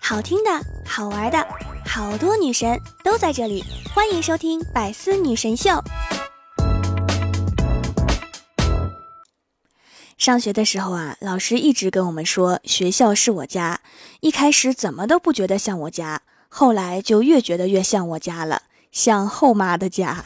好听的，好玩的，好多女神都在这里，欢迎收听《百思女神秀》。上学的时候啊，老师一直跟我们说，学校是我家。一开始怎么都不觉得像我家，后来就越觉得越像我家了，像后妈的家。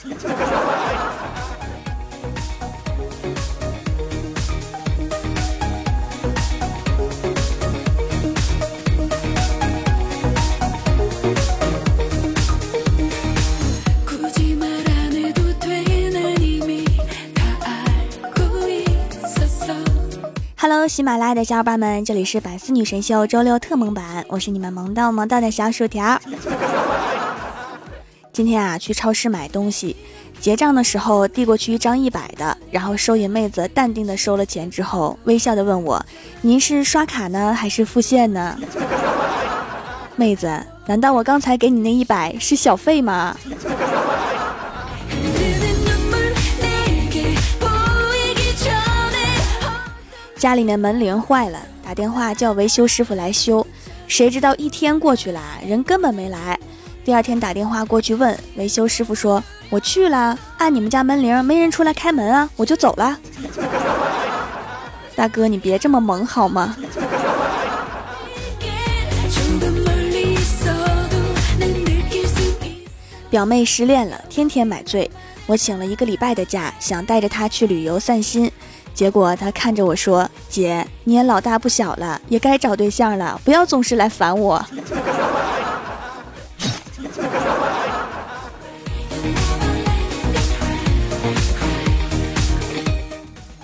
喜马拉雅的小伙伴们，这里是百思女神秀周六特萌版，我是你们萌到萌到的小薯条。今天啊，去超市买东西，结账的时候递过去一张一百的，然后收银妹子淡定的收了钱之后，微笑的问我：“您是刷卡呢，还是付现呢？” 妹子，难道我刚才给你那一百是小费吗？家里面门铃坏了，打电话叫维修师傅来修，谁知道一天过去了，人根本没来。第二天打电话过去问维修师傅说：“我去了，按你们家门铃，没人出来开门啊，我就走了。”大哥，你别这么猛好吗？表妹失恋了，天天买醉，我请了一个礼拜的假，想带着她去旅游散心。结果他看着我说：“姐，你也老大不小了，也该找对象了，不要总是来烦我。”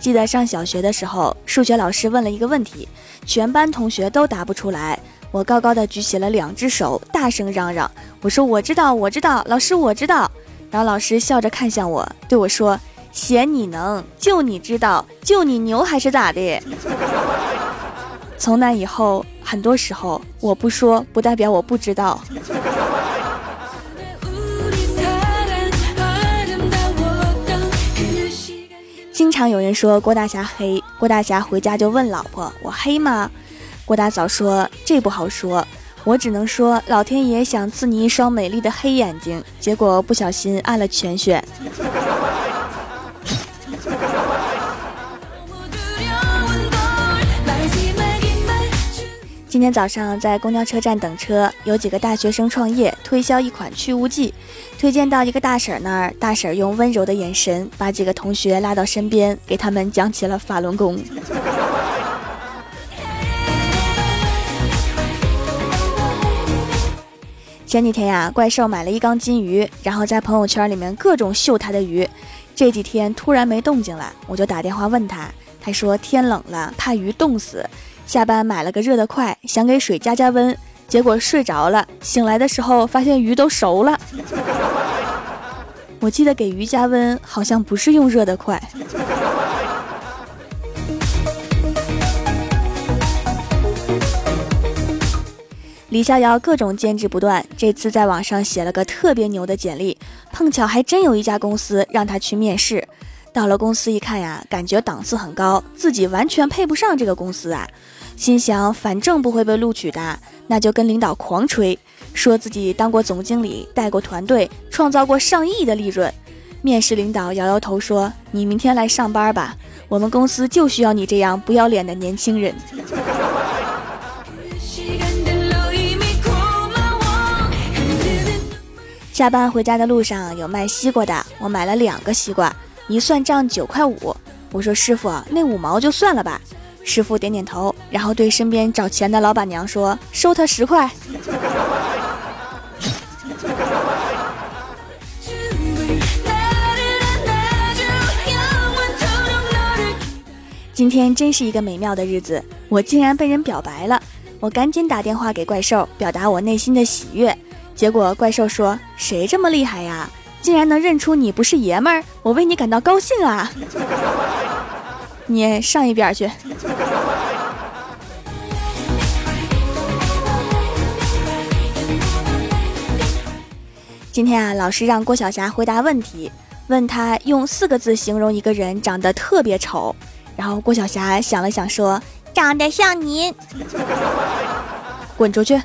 记得上小学的时候，数学老师问了一个问题，全班同学都答不出来。我高高的举起了两只手，大声嚷嚷：“我说我知道，我知道，老师我知道。”然后老师笑着看向我，对我说。嫌你能，就你知道，就你牛还是咋的？从那以后，很多时候我不说，不代表我不知道。经常有人说郭大侠黑，郭大侠回家就问老婆：“我黑吗？”郭大嫂说：“这不好说，我只能说老天爷想赐你一双美丽的黑眼睛，结果不小心按了全选。”今天早上在公交车站等车，有几个大学生创业推销一款去污剂，推荐到一个大婶那儿，大婶用温柔的眼神把几个同学拉到身边，给他们讲起了法轮功。前几天呀，怪兽买了一缸金鱼，然后在朋友圈里面各种秀他的鱼。这几天突然没动静了，我就打电话问他，他说天冷了，怕鱼冻死。下班买了个热得快，想给水加加温，结果睡着了。醒来的时候发现鱼都熟了。我记得给鱼加温好像不是用热得快。李逍遥各种兼职不断，这次在网上写了个特别牛的简历，碰巧还真有一家公司让他去面试。到了公司一看呀，感觉档次很高，自己完全配不上这个公司啊。心想，反正不会被录取的，那就跟领导狂吹，说自己当过总经理，带过团队，创造过上亿的利润。面试领导摇摇头说：“你明天来上班吧，我们公司就需要你这样不要脸的年轻人。”下班回家的路上有卖西瓜的，我买了两个西瓜，一算账九块五。我说：“师傅，那五毛就算了吧。”师傅点点头，然后对身边找钱的老板娘说：“收他十块。”今天真是一个美妙的日子，我竟然被人表白了！我赶紧打电话给怪兽，表达我内心的喜悦。结果怪兽说：“谁这么厉害呀？竟然能认出你不是爷们儿，我为你感到高兴啊！”你上一边去。今天啊，老师让郭晓霞回答问题，问他用四个字形容一个人长得特别丑。然后郭晓霞想了想说：“长得像您。滚出去！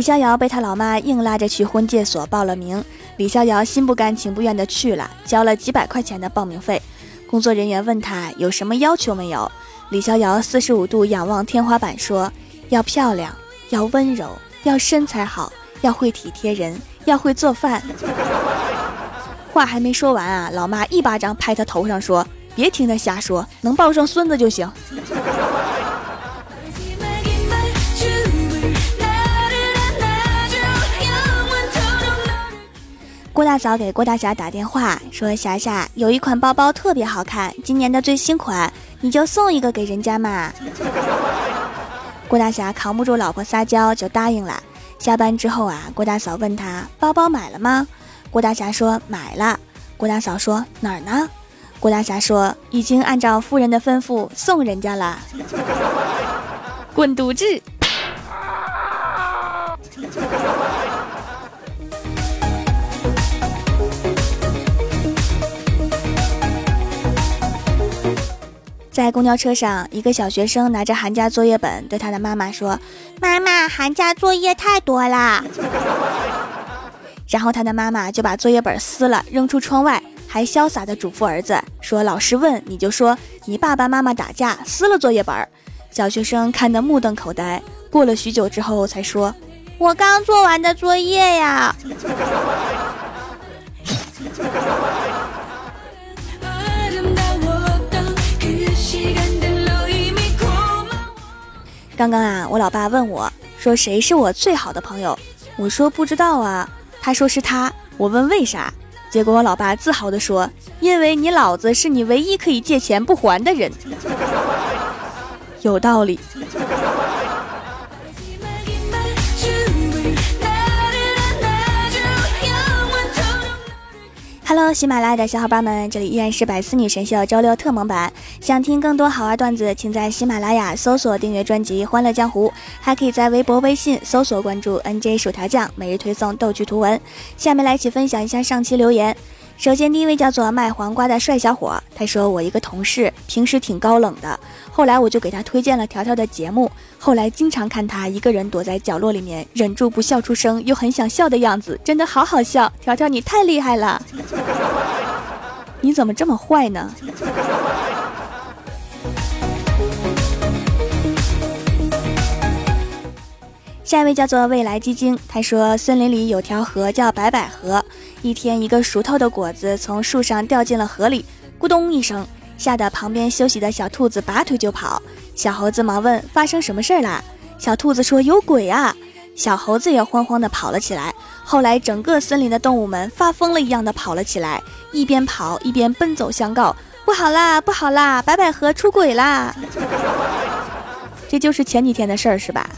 李逍遥被他老妈硬拉着去婚介所报了名，李逍遥心不甘情不愿的去了，交了几百块钱的报名费。工作人员问他有什么要求没有，李逍遥四十五度仰望天花板说：“要漂亮，要温柔，要身材好，要会体贴人，要会做饭。”话还没说完啊，老妈一巴掌拍他头上说：“别听他瞎说，能抱上孙子就行。”郭大嫂给郭大侠打电话说：“霞霞有一款包包特别好看，今年的最新款，你就送一个给人家嘛。”郭大侠扛不住老婆撒娇，就答应了。下班之后啊，郭大嫂问他：“包包买了吗？”郭大侠说：“买了。”郭大嫂说：“哪儿呢？”郭大侠说：“已经按照夫人的吩咐送人家了。”滚犊子！在公交车上，一个小学生拿着寒假作业本对他的妈妈说：“妈妈，寒假作业太多了。”然后他的妈妈就把作业本撕了，扔出窗外，还潇洒的嘱咐儿子说：“老师问你就说你爸爸妈妈打架撕了作业本。”小学生看得目瞪口呆，过了许久之后才说：“我刚做完的作业呀。”刚刚啊，我老爸问我说：“谁是我最好的朋友？”我说：“不知道啊。”他说是他。我问为啥？结果我老爸自豪地说：“因为你老子是你唯一可以借钱不还的人。”有道理。Hello，喜马拉雅的小伙伴们，这里依然是百思女神秀周六特蒙版。想听更多好玩段子，请在喜马拉雅搜索订阅专辑《欢乐江湖》，还可以在微博、微信搜索关注 NJ 薯条酱，每日推送逗趣图文。下面来一起分享一下上期留言。首先，第一位叫做卖黄瓜的帅小伙，他说：“我一个同事平时挺高冷的，后来我就给他推荐了条条的节目，后来经常看他一个人躲在角落里面，忍住不笑出声，又很想笑的样子，真的好好笑。条条，你太厉害了，你怎么这么坏呢？”下一位叫做未来基金，他说：“森林里有条河叫白百合。一天，一个熟透的果子从树上掉进了河里，咕咚一声，吓得旁边休息的小兔子拔腿就跑。小猴子忙问：发生什么事儿了？小兔子说：有鬼啊！小猴子也慌慌的跑了起来。后来，整个森林的动物们发疯了一样的跑了起来，一边跑一边奔走相告：不好啦，不好啦，白百合出轨啦！这就是前几天的事儿，是吧？”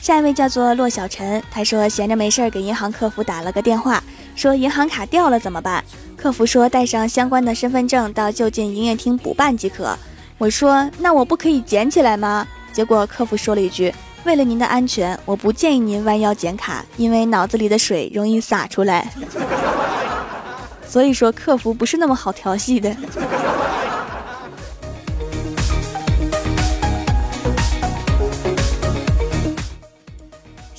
下一位叫做骆小晨，他说闲着没事儿给银行客服打了个电话，说银行卡掉了怎么办？客服说带上相关的身份证到就近营业厅补办即可。我说那我不可以捡起来吗？结果客服说了一句：为了您的安全，我不建议您弯腰捡卡，因为脑子里的水容易洒出来。所以说客服不是那么好调戏的。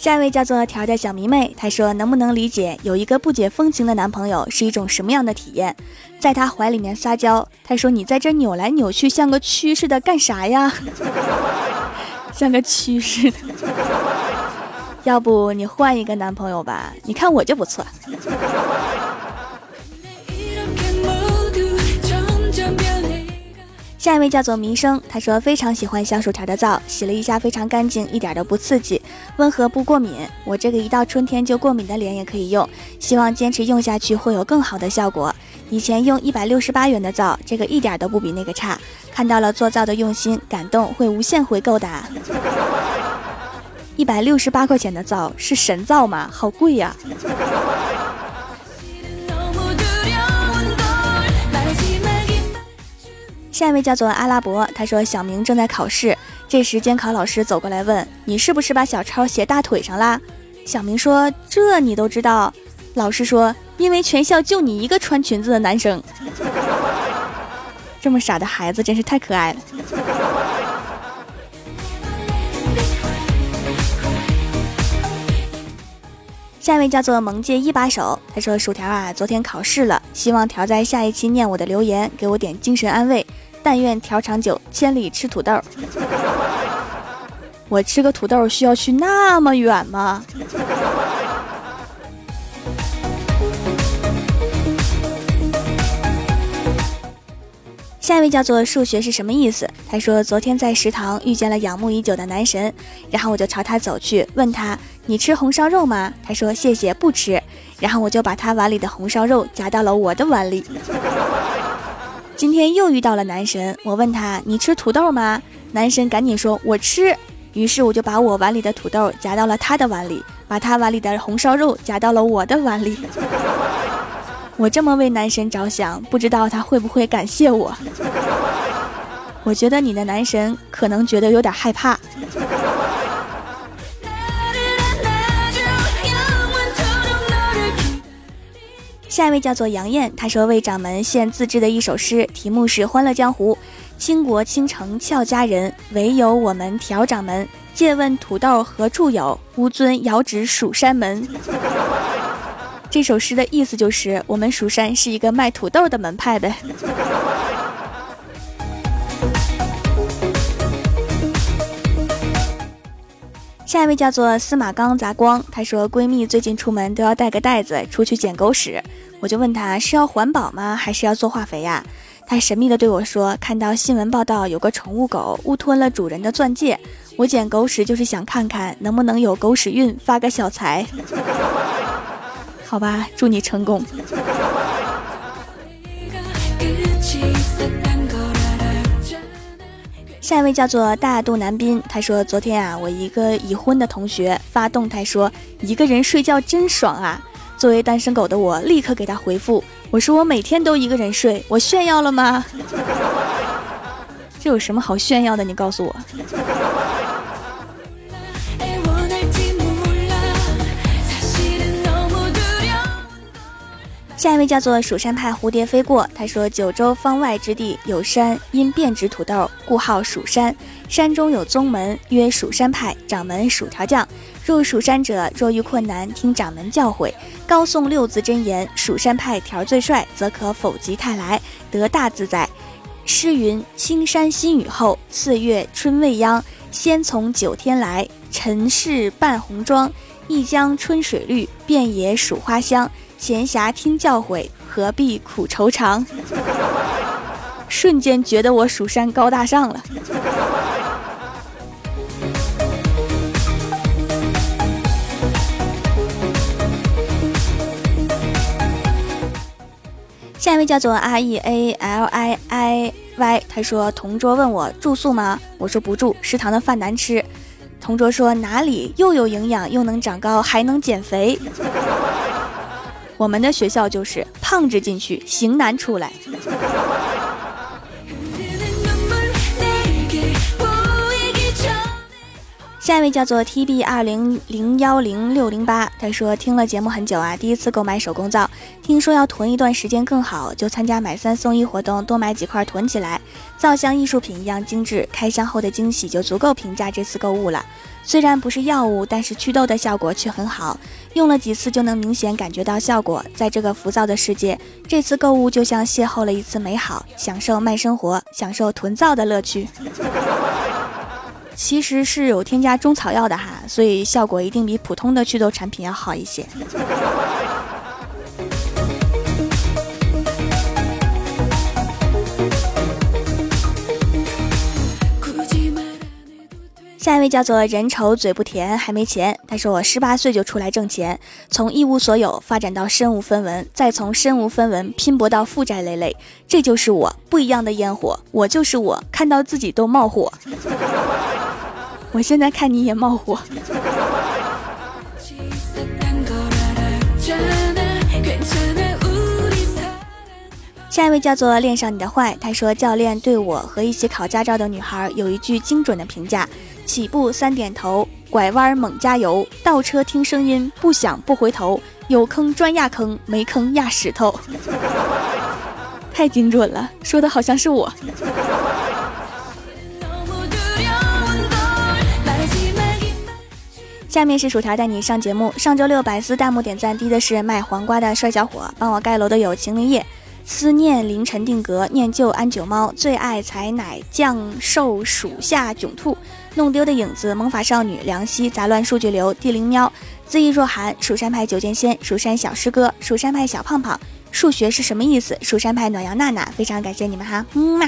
下一位叫做条条小迷妹，她说：“能不能理解有一个不解风情的男朋友是一种什么样的体验？在她怀里面撒娇，她说你在这扭来扭去，像个蛆似的，干啥呀？像个蛆似的。要不你换一个男朋友吧？你看我就不错。”下一位叫做民生，他说非常喜欢小薯条的皂，洗了一下非常干净，一点都不刺激，温和不过敏。我这个一到春天就过敏的脸也可以用，希望坚持用下去会有更好的效果。以前用一百六十八元的皂，这个一点都不比那个差。看到了做皂的用心，感动会无限回购的。一百六十八块钱的皂是神皂吗？好贵呀！下一位叫做阿拉伯，他说小明正在考试，这时监考老师走过来问你是不是把小抄写大腿上啦？小明说这你都知道？老师说因为全校就你一个穿裙子的男生。这么傻的孩子真是太可爱了。下一位叫做萌界一把手，他说：“薯条啊，昨天考试了，希望条在下一期念我的留言，给我点精神安慰。但愿调长久，千里吃土豆。我吃个土豆需要去那么远吗？”下一位叫做数学是什么意思？他说昨天在食堂遇见了仰慕已久的男神，然后我就朝他走去，问他你吃红烧肉吗？他说谢谢不吃，然后我就把他碗里的红烧肉夹到了我的碗里。今天又遇到了男神，我问他你吃土豆吗？男神赶紧说我吃，于是我就把我碗里的土豆夹到了他的碗里，把他碗里的红烧肉夹到了我的碗里。我这么为男神着想，不知道他会不会感谢我？我觉得你的男神可能觉得有点害怕。下一位叫做杨艳，她说为掌门献自制的一首诗，题目是《欢乐江湖》。倾国倾城俏佳人，唯有我们调掌门。借问土豆何处有？吾尊遥指蜀山门。这首诗的意思就是，我们蜀山是一个卖土豆的门派呗。下一位叫做司马刚砸光，她说闺蜜最近出门都要带个袋子出去捡狗屎，我就问他是要环保吗，还是要做化肥呀？他神秘的对我说，看到新闻报道有个宠物狗误吞了主人的钻戒，我捡狗屎就是想看看能不能有狗屎运发个小财。好吧，祝你成功。下一位叫做大肚男宾，他说：“昨天啊，我一个已婚的同学发动态说，一个人睡觉真爽啊。作为单身狗的我，立刻给他回复，我说我每天都一个人睡，我炫耀了吗？这有什么好炫耀的？你告诉我。”下一位叫做蜀山派蝴蝶飞过，他说：“九州方外之地有山，因变植土豆，故号蜀山。山中有宗门，曰蜀山派，掌门薯条匠。入蜀山者，若遇困难，听掌门教诲，高诵六字真言，蜀山派条最帅，则可否极泰来，得大自在。诗云：青山新雨后，四月春未央。先从九天来，尘世扮红妆。一江春水绿，遍野蜀花香。”闲暇听教诲，何必苦愁肠？瞬间觉得我蜀山高大上了。下一位叫做 R E A L I I Y，他说：“同桌问我住宿吗？我说不住，食堂的饭难吃。同桌说哪里又有营养，又能长高，还能减肥。”我们的学校就是胖子进去，型男出来。下一位叫做 T B 二零零幺零六零八，他说听了节目很久啊，第一次购买手工皂，听说要囤一段时间更好，就参加买三送一活动，多买几块囤起来。皂像艺术品一样精致，开箱后的惊喜就足够评价这次购物了。虽然不是药物，但是祛痘的效果却很好，用了几次就能明显感觉到效果。在这个浮躁的世界，这次购物就像邂逅了一次美好，享受慢生活，享受囤皂的乐趣。其实是有添加中草药的哈，所以效果一定比普通的祛痘产品要好一些。下一位叫做人丑嘴不甜，还没钱。他说我十八岁就出来挣钱，从一无所有发展到身无分文，再从身无分文拼搏到负债累累。这就是我不一样的烟火，我就是我，看到自己都冒火。我现在看你也冒火。下一位叫做恋上你的坏，他说教练对我和一起考驾照的女孩有一句精准的评价：起步三点头，拐弯猛加油，倒车听声音，不响不回头，有坑专压坑，没坑压石头。太精准了，说的好像是我。下面是薯条带你上节目。上周六百思弹幕点赞低的是卖黄瓜的帅小伙，帮我盖楼的有秦灵叶、思念凌晨定格、念旧安九猫、最爱采奶降瘦属下囧兔、弄丢的影子、萌法少女、凉溪杂乱数据流、地灵喵、恣意若寒、蜀山派九剑仙、蜀山小师哥、蜀山派小胖胖。数学是什么意思？蜀山派暖阳娜娜，非常感谢你们哈，嗯嘛。